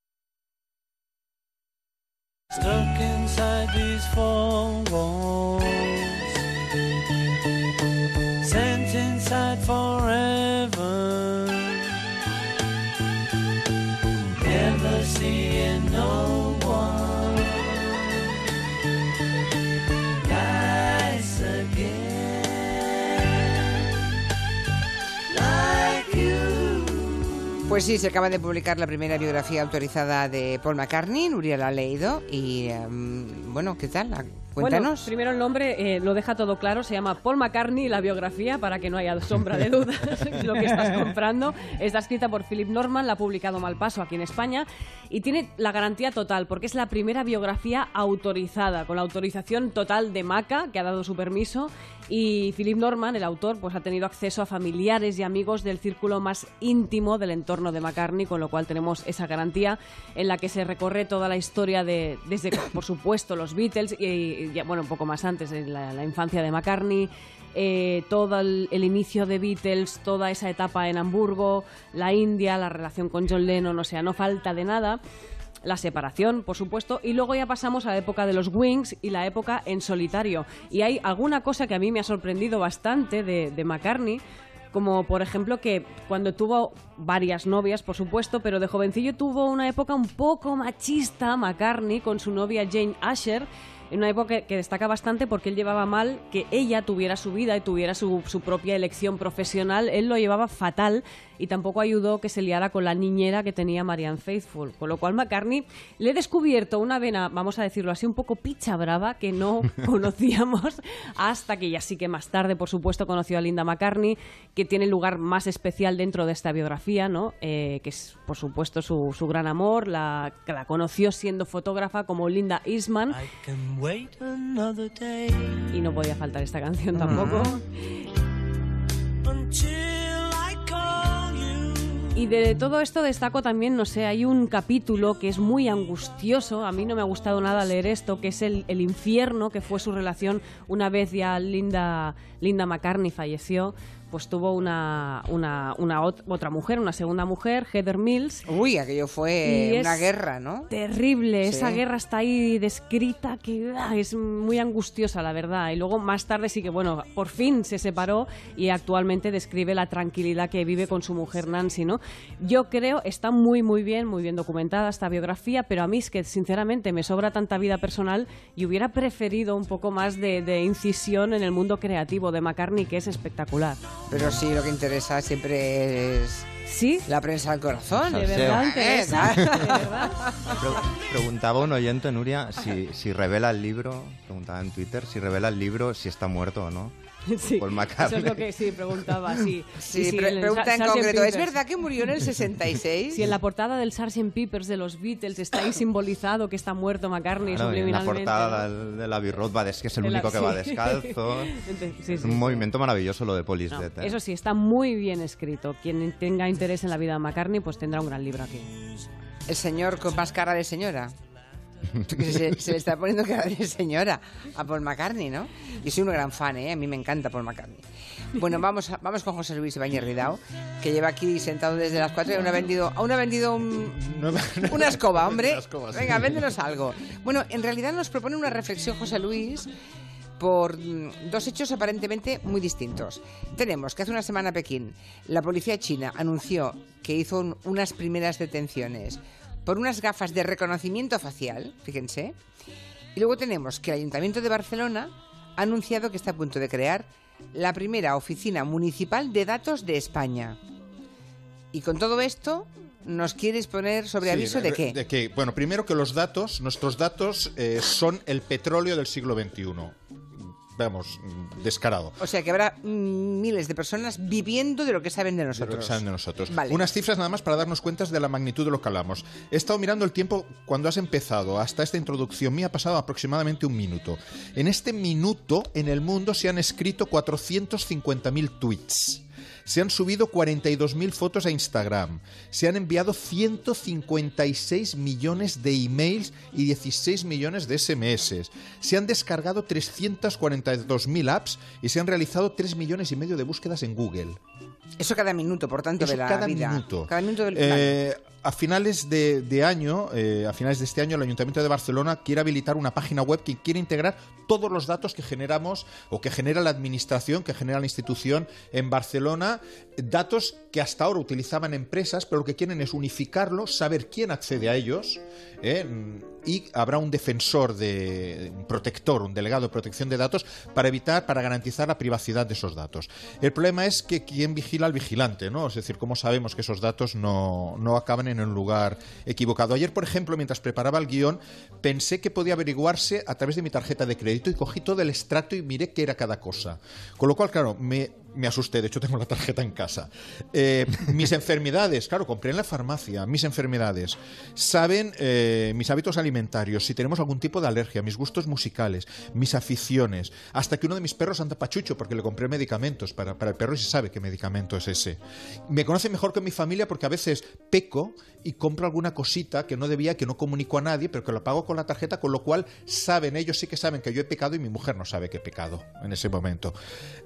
Stuck inside these four walls,
Pues sí, se acaba de publicar la primera biografía autorizada de Paul McCartney, Nuria la ha leído y em, bueno, ¿qué tal? Cuéntanos.
Bueno, primero el nombre eh, lo deja todo claro, se llama Paul McCartney, la biografía, para que no haya sombra de dudas lo que estás comprando. Está escrita por Philip Norman, la ha publicado Malpaso aquí en España y tiene la garantía total, porque es la primera biografía autorizada, con la autorización total de Maca, que ha dado su permiso, y Philip Norman, el autor, pues ha tenido acceso a familiares y amigos del círculo más íntimo del entorno de McCartney, con lo cual tenemos esa garantía en la que se recorre toda la historia de, desde, por supuesto, los Beatles y, ya, bueno, un poco más antes, en la, la infancia de McCartney, eh, todo el, el, inicio de Beatles, toda esa etapa en Hamburgo, la India, la relación con John Lennon, o sea, no falta de nada. La separación, por supuesto, y luego ya pasamos a la época de los Wings y la época en solitario. Y hay alguna cosa que a mí me ha sorprendido bastante de, McCartney, como por ejemplo que cuando tuvo varias novias, por supuesto, pero de jovencillo tuvo una época un poco machista, McCartney, con su novia Jane Asher, en una época que destaca bastante porque él llevaba mal que ella tuviera su vida y tuviera su, su, propia elección profesional. Él lo llevaba fatal y tampoco ayudó que se liara con la niñera que tenía Marianne Faithful. Con lo cual, McCartney le he descubierto una vena, vamos a decirlo así, un poco picha brava que no conocíamos hasta que ya sí que más tarde, por supuesto, conoció a Linda McCartney, que tiene el lugar más especial dentro de esta biografía, ¿no? Eh, que es, por supuesto, su, su gran amor, la, que la conoció siendo fotógrafa como Linda Eastman. Y no podía faltar esta canción tampoco. Y de todo esto destaco también, no sé, hay un capítulo que es muy angustioso, a mí no me ha gustado nada leer esto, que es el, el infierno, que fue su relación una vez ya Linda, Linda McCartney falleció, pues tuvo una, una, una ot otra mujer, una segunda mujer, Heather Mills.
Uy, aquello fue una guerra, ¿no?
Terrible, sí. esa guerra está ahí descrita que ah, es muy angustiosa, la verdad. Y luego más tarde sí que, bueno, por fin se separó y actualmente describe la tranquilidad que vive con su mujer Nancy, ¿no? Yo creo, está muy, muy bien, muy bien documentada esta biografía, pero a mí es que sinceramente me sobra tanta vida personal y hubiera preferido un poco más de, de incisión en el mundo creativo de McCartney, que es espectacular.
Pero sí, lo que interesa siempre es
¿Sí?
la prensa al corazón.
De verdad, interesa. ¿De verdad?
Pre preguntaba un oyente, Nuria, si, si revela el libro, preguntaba en Twitter, si revela el libro, si está muerto o no.
Sí,
Paul McCartney.
eso es lo que sí preguntaba, sí.
Sí,
sí
pre pregunta en concreto, ¿es verdad que murió en el 66?
Si en la portada del Sgt. Peppers de los Beatles está ahí simbolizado que está muerto McCartney
Claro, y en la
subliminalmente.
portada del- de la Abbey Road va que es el
De la-
único que va descalzo.
Entonces, sí,
es un
sí.
movimiento maravilloso lo de Police
No,
Dead, ¿eh?
Eso sí, está muy bien escrito. Quien tenga interés en la vida de McCartney, pues tendrá un gran libro aquí.
El señor con más cara de señora. Se, se le está poniendo cara de señora a Paul McCartney, ¿no? Yo soy un gran fan, ¿eh? A mí me encanta Paul McCartney. Bueno, vamos, a- vamos con José Luis Ibáñez Ridao, que lleva aquí sentado desde las 4 y aún ha vendido, aún ha vendido un- una escoba, hombre. Venga, véndenos algo. Bueno, en realidad nos propone una reflexión José Luis por mm, dos hechos aparentemente muy distintos. Tenemos que hace una semana Pekín, la policía china anunció que hizo un- unas primeras detenciones por unas gafas de reconocimiento facial, fíjense. Y luego tenemos que el Ayuntamiento de Barcelona ha anunciado que está a punto de crear la primera oficina municipal de datos de España. Y con todo esto, ¿nos quieres poner sobre
Sí,
aviso de qué?
De que, bueno, primero que los datos, nuestros datos eh, son el petróleo del siglo XXI. Vamos, descarado.
O sea que habrá mm, miles de personas viviendo de lo que saben de
de lo que
nosotros.
saben de nosotros.
Vale.
Unas cifras nada más para darnos cuenta de la magnitud de lo que hablamos. He estado mirando el tiempo cuando has empezado hasta esta introducción. Me ha pasado aproximadamente un minuto. En este minuto, en el mundo se han escrito 450.000 tweets. Se han subido 42.000 fotos a Instagram. Se han enviado 156 millones de emails y 16 millones de SMS. Se han descargado 342.000 apps y se han realizado 3 millones y medio de búsquedas en Google.
Eso cada minuto, por tanto,
Eso
de la
cada
vida.
minuto.
Cada minuto del
Eh, a finales de, de año, eh, a finales de este año, el Ayuntamiento de Barcelona quiere habilitar una página web que quiere integrar todos los datos que generamos o que genera la administración, que genera la institución en Barcelona datos que hasta ahora utilizaban empresas, pero lo que quieren es unificarlos, saber quién accede a ellos, ¿eh? y habrá un defensor de un protector, un delegado de protección de datos para evitar, para garantizar la privacidad de esos datos. El problema es que quién vigila al vigilante, ¿no? Es decir, cómo sabemos que esos datos no, no acaban en un lugar equivocado. Ayer, por ejemplo, mientras preparaba el guion, pensé que podía averiguarse a través de mi tarjeta de crédito y cogí todo el extracto y miré qué era cada cosa. Con lo cual, claro, me, me asusté, de hecho tengo la tarjeta en casa. Eh, mis enfermedades, claro, compré en la farmacia, mis enfermedades. Saben eh, mis hábitos alimentarios, si tenemos algún tipo de alergia, mis gustos musicales, mis aficiones. Hasta que uno de mis perros anda pachucho porque le compré medicamentos para, para el perro y se sabe qué medicamento es ese. Me conoce mejor que mi familia porque a veces peco y compro alguna cosita que no debía, que no comunico a nadie, pero que lo pago con la tarjeta, con lo cual saben, ellos sí que saben que yo he pecado y mi mujer no sabe que he pecado en ese momento.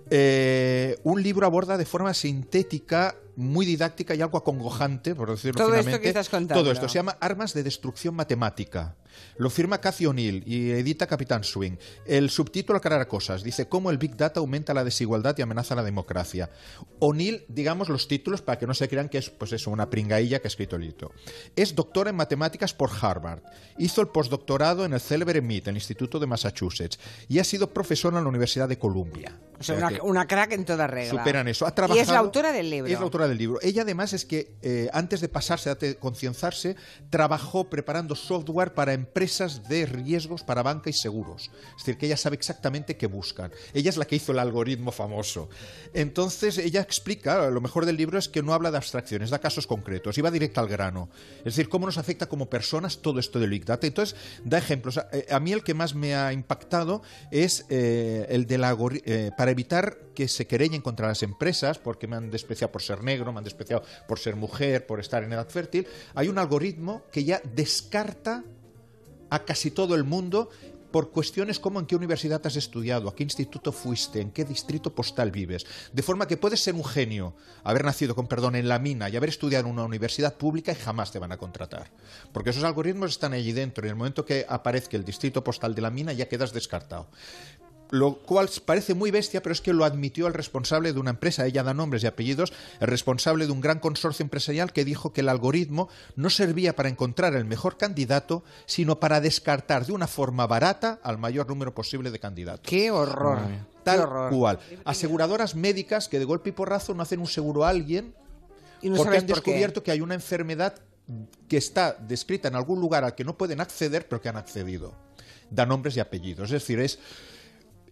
Eh, un libro aborda de forma sintética muy didáctica y algo acongojante, por decirlo
Todo esto que estás contando.
Todo esto se llama Armas de Destrucción Matemática. Lo firma Cathy O'Neill y edita Capitán Swing. El subtítulo aclara cosas. Dice cómo el Big Data aumenta la desigualdad y amenaza la democracia. O'Neill, digamos los títulos para que no se crean que es pues eso, una pringailla que ha escrito el. Es doctora en matemáticas por Harvard. Hizo el postdoctorado en el célebre MIT, el Instituto de Massachusetts, y ha sido profesora en la Universidad de Columbia.
O sea,
O
una,
sea que
una crack en toda regla.
Superan eso. Ha
Y es la autora del libro.
Es la autora del libro. Ella además es que eh, antes de pasarse, de concienciarse, trabajó preparando software para empresas de riesgos para banca y seguros. Es decir, que ella sabe exactamente qué buscan. Ella es la que hizo el algoritmo famoso. Entonces, ella explica, lo mejor del libro es que no habla de abstracciones, da casos concretos y va directo al grano. Es decir, cómo nos afecta como personas todo esto del Big Data. Entonces, da ejemplos. A, eh, mí el que más me ha impactado es eh, el de la eh, para evitar que se querellen contra las empresas porque me han despreciado por ser negro, me han despreciado por ser mujer, por estar en edad fértil. Hay un algoritmo que ya descarta a casi todo el mundo por cuestiones como en qué universidad has estudiado, a qué instituto fuiste, en qué distrito postal vives. De forma que puedes ser un genio, haber nacido, con perdón, en la mina y haber estudiado en una universidad pública y jamás te van a contratar. Porque esos algoritmos están allí dentro y en el momento que aparezca el distrito postal de la mina ya quedas descartado. Lo cual parece muy bestia, pero es que lo admitió el responsable de una empresa, ella da nombres y apellidos, el responsable de un gran consorcio empresarial que dijo que el algoritmo no servía para encontrar el mejor candidato, sino para descartar de una forma barata al mayor número posible de candidatos.
¡Qué horror!
Tal
¡Qué horror!
cual. Aseguradoras médicas que de golpe y porrazo no hacen un seguro a alguien
Y no
porque han
por
descubierto que hay una enfermedad que está descrita en algún lugar al que no pueden acceder, pero que han accedido. Da nombres y apellidos. Es decir, es.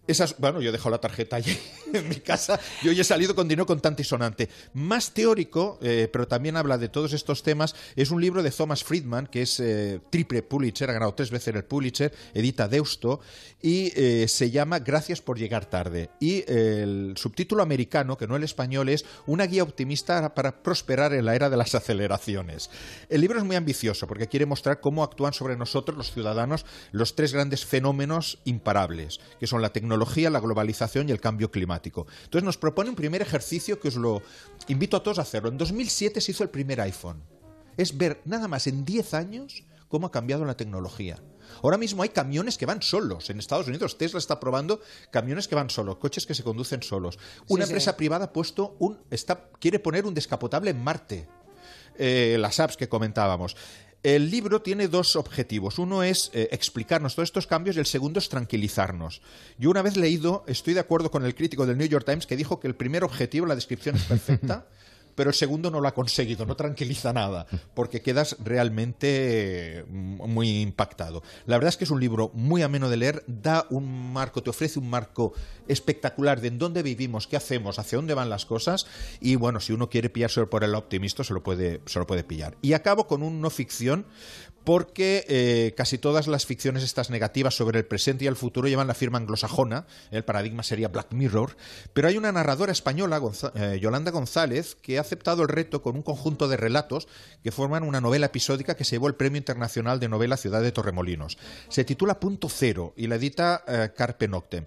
Esas, bueno, yo he dejado la tarjeta allí en mi casa y hoy he salido con dinero contante y sonante. Más teórico, eh, pero también habla de todos estos temas, es un libro de Thomas Friedman, que es eh, triple Pulitzer, ha ganado tres veces el Pulitzer, edita Deusto, y eh, se llama Gracias por llegar tarde. Y el subtítulo americano, que no el español, es Una guía optimista para prosperar en la era de las aceleraciones. El libro es muy ambicioso porque quiere mostrar cómo actúan sobre nosotros, los ciudadanos, los tres grandes fenómenos imparables, que son la tecnología, la globalización y el cambio climático. Entonces nos propone un primer ejercicio que os lo invito a todos a hacerlo. En 2007 se hizo el primer iPhone. Es ver nada más en 10 años cómo ha cambiado la tecnología. Ahora mismo hay camiones que van solos. En Estados Unidos Tesla está probando camiones que van solos, coches que se conducen solos. Una
sí.
empresa privada ha puesto un está quiere poner un descapotable en Marte. Eh, las apps que comentábamos. El libro tiene dos objetivos. Uno es eh, explicarnos todos estos cambios y el segundo es tranquilizarnos. Yo una vez leído, estoy de acuerdo con el crítico del New York Times que dijo que el primer objetivo, la descripción es perfecta, pero el segundo no lo ha conseguido, no tranquiliza nada, porque quedas realmente eh, muy impactado. La verdad es que es un libro muy ameno de leer, da un marco, te ofrece un marco espectacular de en dónde vivimos, qué hacemos, hacia dónde van las cosas, y bueno, si uno quiere pillarse por el optimista, se lo puede, se lo puede pillar. Y acabo con un no ficción, porque eh, casi todas las ficciones estas negativas sobre el presente y el futuro llevan la firma anglosajona, el paradigma sería Black Mirror, pero hay una narradora española, eh, Yolanda González, que ha aceptado el reto con un conjunto de relatos que forman una novela episódica que se llevó el Premio Internacional de Novela Ciudad de Torremolinos. Se titula Punto Cero y la edita eh, Carpe Noctem.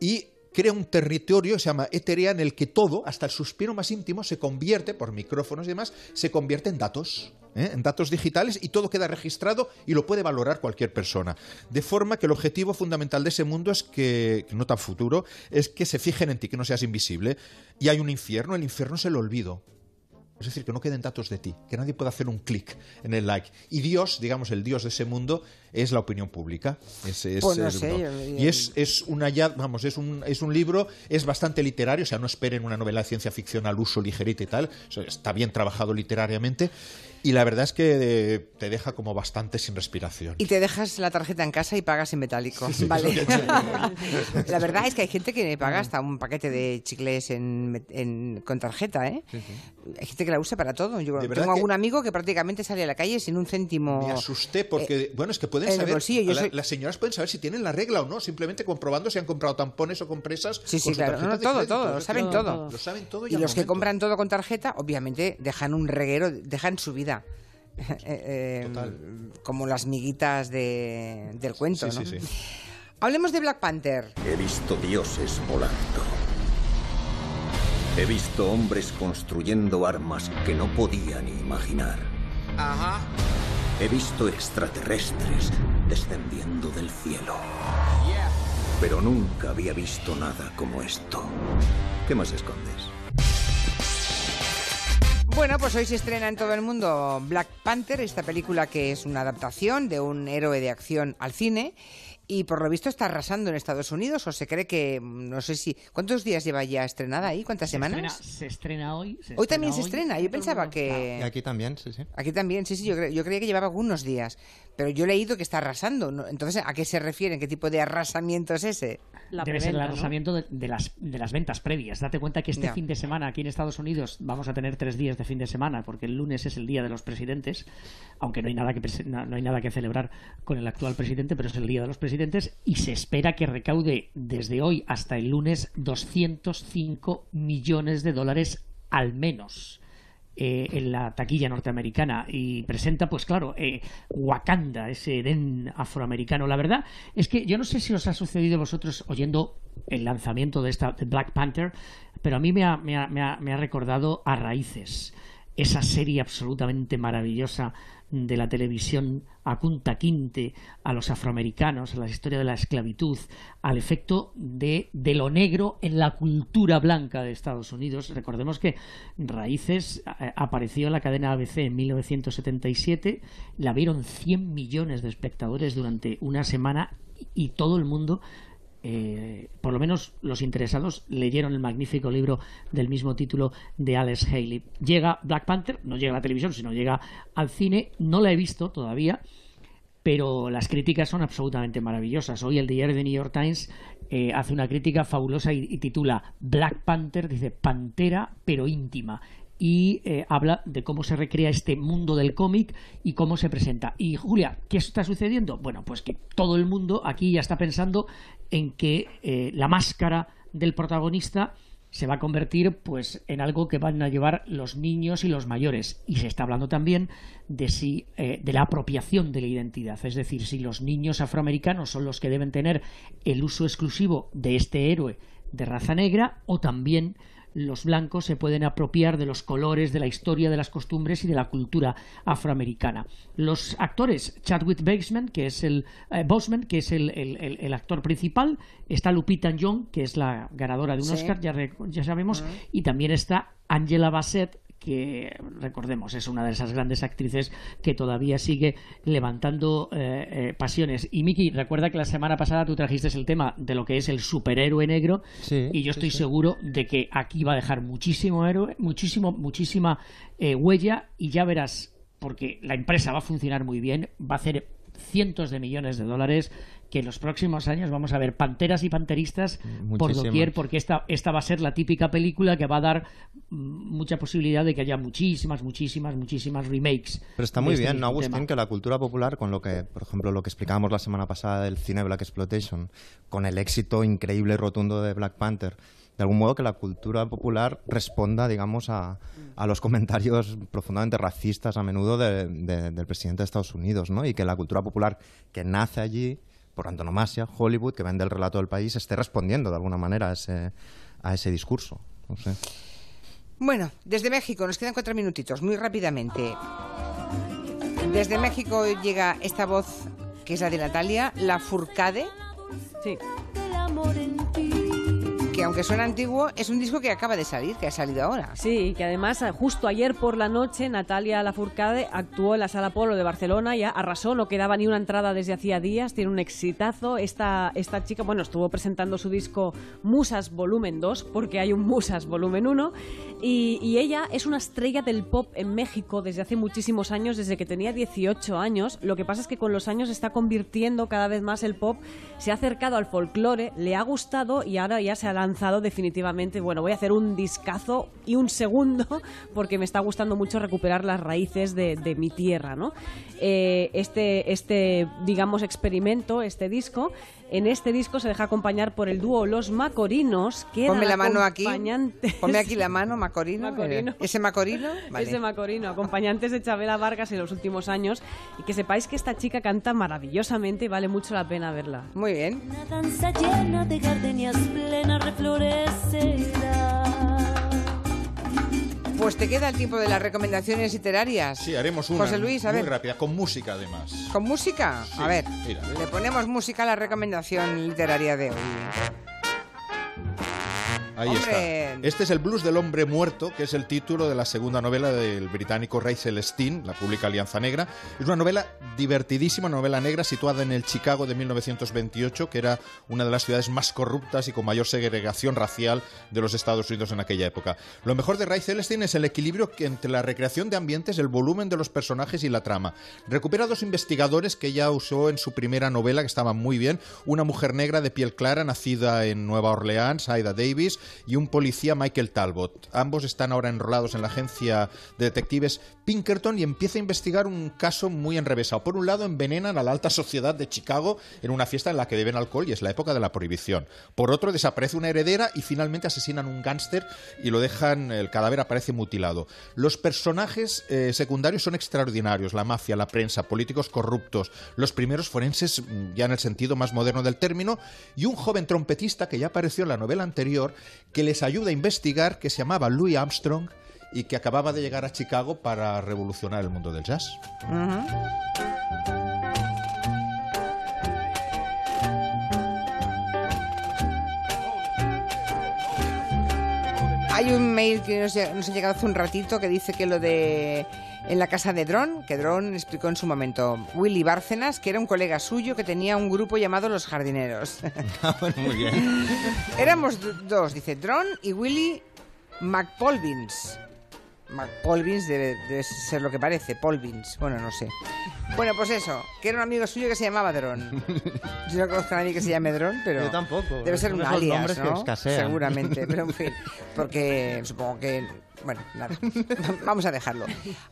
Y crea un territorio, se llama Eterea, en el que todo, hasta el suspiro más íntimo, se convierte, por micrófonos y demás, se convierte en datos. ¿Eh? en datos digitales y todo queda registrado y lo puede valorar cualquier persona. De forma que el objetivo fundamental de ese mundo es que, no tan futuro, es que se fijen en ti, que no seas invisible. Y hay un infierno, el infierno es el olvido. Es decir, que no queden datos de ti, que nadie pueda hacer un clic en el like. Y Dios, digamos, el Dios de ese mundo es la opinión pública. Es, es
Pues no
el-
sé,
no.
yo-
Y es, es una ya, vamos, es un, es un libro, es bastante literario, o sea, no esperen una novela de ciencia ficción al uso ligerita y tal. O sea, está bien trabajado literariamente. Y la verdad es que eh, te deja como bastante sin respiración.
Y te dejas la tarjeta en casa y pagas en metálico.
Sí,
vale. la verdad es que hay gente que paga hasta un paquete de chicles en, en- con tarjeta, ¿eh? Hay gente que la usa para todo. Yo tengo algún amigo que prácticamente sale a la calle sin un céntimo.
Me asusté porque, bueno, es que pueden
en el
saber,
bolsillo,
la-
soy-
las señoras pueden saber si tienen la regla o no, simplemente comprobando si han comprado tampones o compresas.
Sí, sí, claro. No, todo,
crédito.
todo, lo saben todo.
Lo saben todo y,
los que compran todo con tarjeta, obviamente, dejan un reguero, dejan su vida. Eh, eh, como las miguitas de- del cuento,
Sí,
¿no?
sí, sí.
Hablemos de Black Panther.
He visto dioses volando. He visto hombres construyendo armas que no podían imaginar.
Ajá.
He visto extraterrestres descendiendo del cielo. Pero nunca había visto nada como esto. ¿Qué más escondes?
Bueno, pues hoy se estrena en todo el mundo Black Panther, esta película que es una adaptación de un héroe de acción al cine. Y por lo visto está arrasando en Estados Unidos, o se cree que, mm, no sé si... ¿Cuántos días lleva ya estrenada ahí? ¿Cuántas
Se
semanas?
estrena- se estrena hoy. se
Hoy también se
estrena.
Yo pensaba que...
Y aquí también, sí, sí.
Aquí también, sí, sí, yo, cre- yo creía que llevaba algunos días. Pero yo he leído que está arrasando. ¿no? Entonces, ¿a qué se refieren? ¿Qué tipo de arrasamiento es ese?
Debe ser el arrasamiento de, de las, de las ventas previas. Date cuenta que este
Ya.
fin de semana aquí en Estados Unidos vamos a tener tres días de fin de semana porque el lunes es el día de los presidentes, aunque no hay nada que no hay nada que celebrar con el actual presidente, pero es el día de los presidentes y se espera que recaude desde hoy hasta el lunes 205 millones de dólares al menos. eh, en la taquilla norteamericana y presenta, pues claro, eh, Wakanda, ese Edén afroamericano. La verdad es que yo no sé si os ha sucedido a vosotros oyendo el lanzamiento de esta de Black Panther, pero a mí me ha, me ha- me ha- me ha recordado a Raíces, esa serie absolutamente maravillosa de la televisión a Kunta Quinte, a los afroamericanos, a la historia de la esclavitud, al efecto de, de lo negro en la cultura blanca de Estados Unidos. Recordemos que Raíces eh, apareció en la cadena ABC en 1977, la vieron 100 millones de espectadores durante una semana y todo el mundo eh, por lo menos los interesados leyeron el magnífico libro del mismo título de Alex Haley. Llega Black Panther, no llega a la televisión, sino llega al cine. No la he visto todavía, pero las críticas son absolutamente maravillosas. Hoy el diario de New York Times eh, hace una crítica fabulosa y, y titula Black Panther, dice Pantera, pero íntima. Y eh, habla de cómo se recrea este mundo del cómic y cómo se presenta. Y Julia, ¿qué está sucediendo? Bueno, pues que todo el mundo aquí ya está pensando en que eh, la máscara del protagonista se va a convertir pues en algo que van a llevar los niños y los mayores y se está hablando también de si eh, de la apropiación de la identidad es decir si los niños afroamericanos son los que deben tener el uso exclusivo de este héroe de raza negra o también los blancos se pueden apropiar de los colores, de la historia, de las costumbres y de la cultura afroamericana. Los actores, Chadwick Boseman, que es el eh, Boseman, que es el, el- el- el actor principal, está Lupita Nyong'o, que es la ganadora de un
Sí.
Oscar, ya, sabemos, y también está Angela Bassett, que recordemos es una de esas grandes actrices que todavía sigue levantando eh, eh, pasiones. Y Miki, recuerda que la semana pasada tú trajiste el tema de lo que es el superhéroe negro
Sí,
y yo
sí,
estoy
sí.
seguro de que aquí va a dejar muchísimo héroe, muchísimo, muchísima eh, huella y ya verás, porque la empresa va a funcionar muy bien, va a hacer cientos de millones de dólares que en los próximos años vamos a ver panteras y panteristas por doquier porque esta, esta va a ser la típica película que va a dar mm, mucha posibilidad de que haya muchísimas, muchísimas, muchísimas remakes.
Pero está muy
este
bien, ¿no, Agustín? Que la cultura popular, con lo que, por ejemplo, lo que explicábamos la semana pasada del cine Black Exploitation, con el éxito increíble y rotundo de Black Panther, de algún modo que la cultura popular responda, digamos, a, a los comentarios profundamente racistas a menudo de- de- del presidente de Estados Unidos, ¿no? Y que la cultura popular que nace allí, por antonomasia, Hollywood, que vende el relato del país, esté respondiendo de alguna manera a ese, a ese discurso. No sé.
Bueno, desde México nos quedan cuatro minutitos, muy rápidamente. Desde México llega esta voz que es la de Natalia, La Furcade.
Sí.
Que aunque suena antiguo, es un disco que acaba de salir, que ha salido ahora.
Sí, que además eh, justo ayer por la noche Natalia Lafourcade actuó en la Sala Polo de Barcelona, ya arrasó, no quedaba ni una entrada desde hacía días, tiene un exitazo. Esta, esta chica, bueno, estuvo presentando su disco Musas Volumen 2, porque hay un Musas Volumen 1, y, y ella es una estrella del pop en México desde hace muchísimos años, desde que tenía 18 años. Lo que pasa es que con los años se está convirtiendo cada vez más el pop, se ha acercado al folclore, le ha gustado y ahora ya se ha definitivamente, bueno, voy a hacer un discazo y un segundo porque me está gustando mucho recuperar las raíces de, de mi tierra, ¿no? Eh, este, este, digamos, experimento, este disco, en este disco se deja acompañar por el dúo Los Macorinos, que
Ponme la mano aquí. Ponme aquí la mano, Macorino.
Macorino.
¿Ese Macorino? Vale.
Ese Macorino, acompañantes de Chabela Vargas en los últimos años. Y que sepáis que esta chica canta maravillosamente y vale mucho la pena verla.
Muy bien.
Una danza llena de gardenias plena reflorecerá.
Pues te queda el tiempo de las recomendaciones literarias.
Sí, haremos una
José Luis, a
muy rápida, con música además.
¿Con música?
Sí,
a ver,
mira.
le ponemos música a la recomendación literaria de hoy.
Ahí
Hombre.
está. Este es el blues del hombre muerto, que es el título de la segunda novela del británico Ray Celestine, la pública Alianza Negra. Es una novela divertidísima, una novela negra situada en el Chicago de 1928, que era una de las ciudades más corruptas y con mayor segregación racial de los Estados Unidos en aquella época. Lo mejor de Ray Celestine es el equilibrio entre la recreación de ambientes, el volumen de los personajes y la trama. Recupera dos investigadores que ella usó en su primera novela, que estaban muy bien. Una mujer negra de piel clara, nacida en Nueva Orleans, Aida Davis, y un policía, Michael Talbot. Ambos están ahora enrolados en la agencia de detectives Pinkerton y empieza a investigar un caso muy enrevesado. Por un lado, envenenan a la alta sociedad de Chicago en una fiesta en la que beben alcohol y es la época de la prohibición. Por otro, desaparece una heredera y finalmente asesinan un gángster y lo dejan, el cadáver aparece mutilado. Los personajes eh, secundarios son extraordinarios, la mafia, la prensa, políticos corruptos, los primeros forenses mm, ya en el sentido más moderno del término y un joven trompetista que ya apareció en la novela anterior que les ayuda a investigar que se llamaba Louis Armstrong y que acababa de llegar a Chicago para revolucionar el mundo del jazz.
Hay un mail que nos, ha llegado hace un ratito que dice que lo de en la casa de Dron, que Dron explicó en su momento, Willy Bárcenas, que era un colega suyo que tenía un grupo llamado Los Jardineros.
Muy bien.
Éramos dos, dice Dron y Willy McPolvins. McPolvins debe, debe ser lo que parece, Polvins, bueno, no sé. Bueno, pues eso, que era un amigo suyo que se llamaba Dron. Yo no conozco a nadie que se llame Dron, pero...
Yo tampoco.
Debe ser
Son
un alias,
que
¿no?
escasean.
Seguramente, pero en fin, porque supongo que... Bueno, nada, vamos a dejarlo.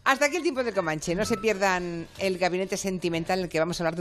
Hasta aquí el tiempo del Comanche. No se pierdan el gabinete sentimental en el que vamos a hablar de una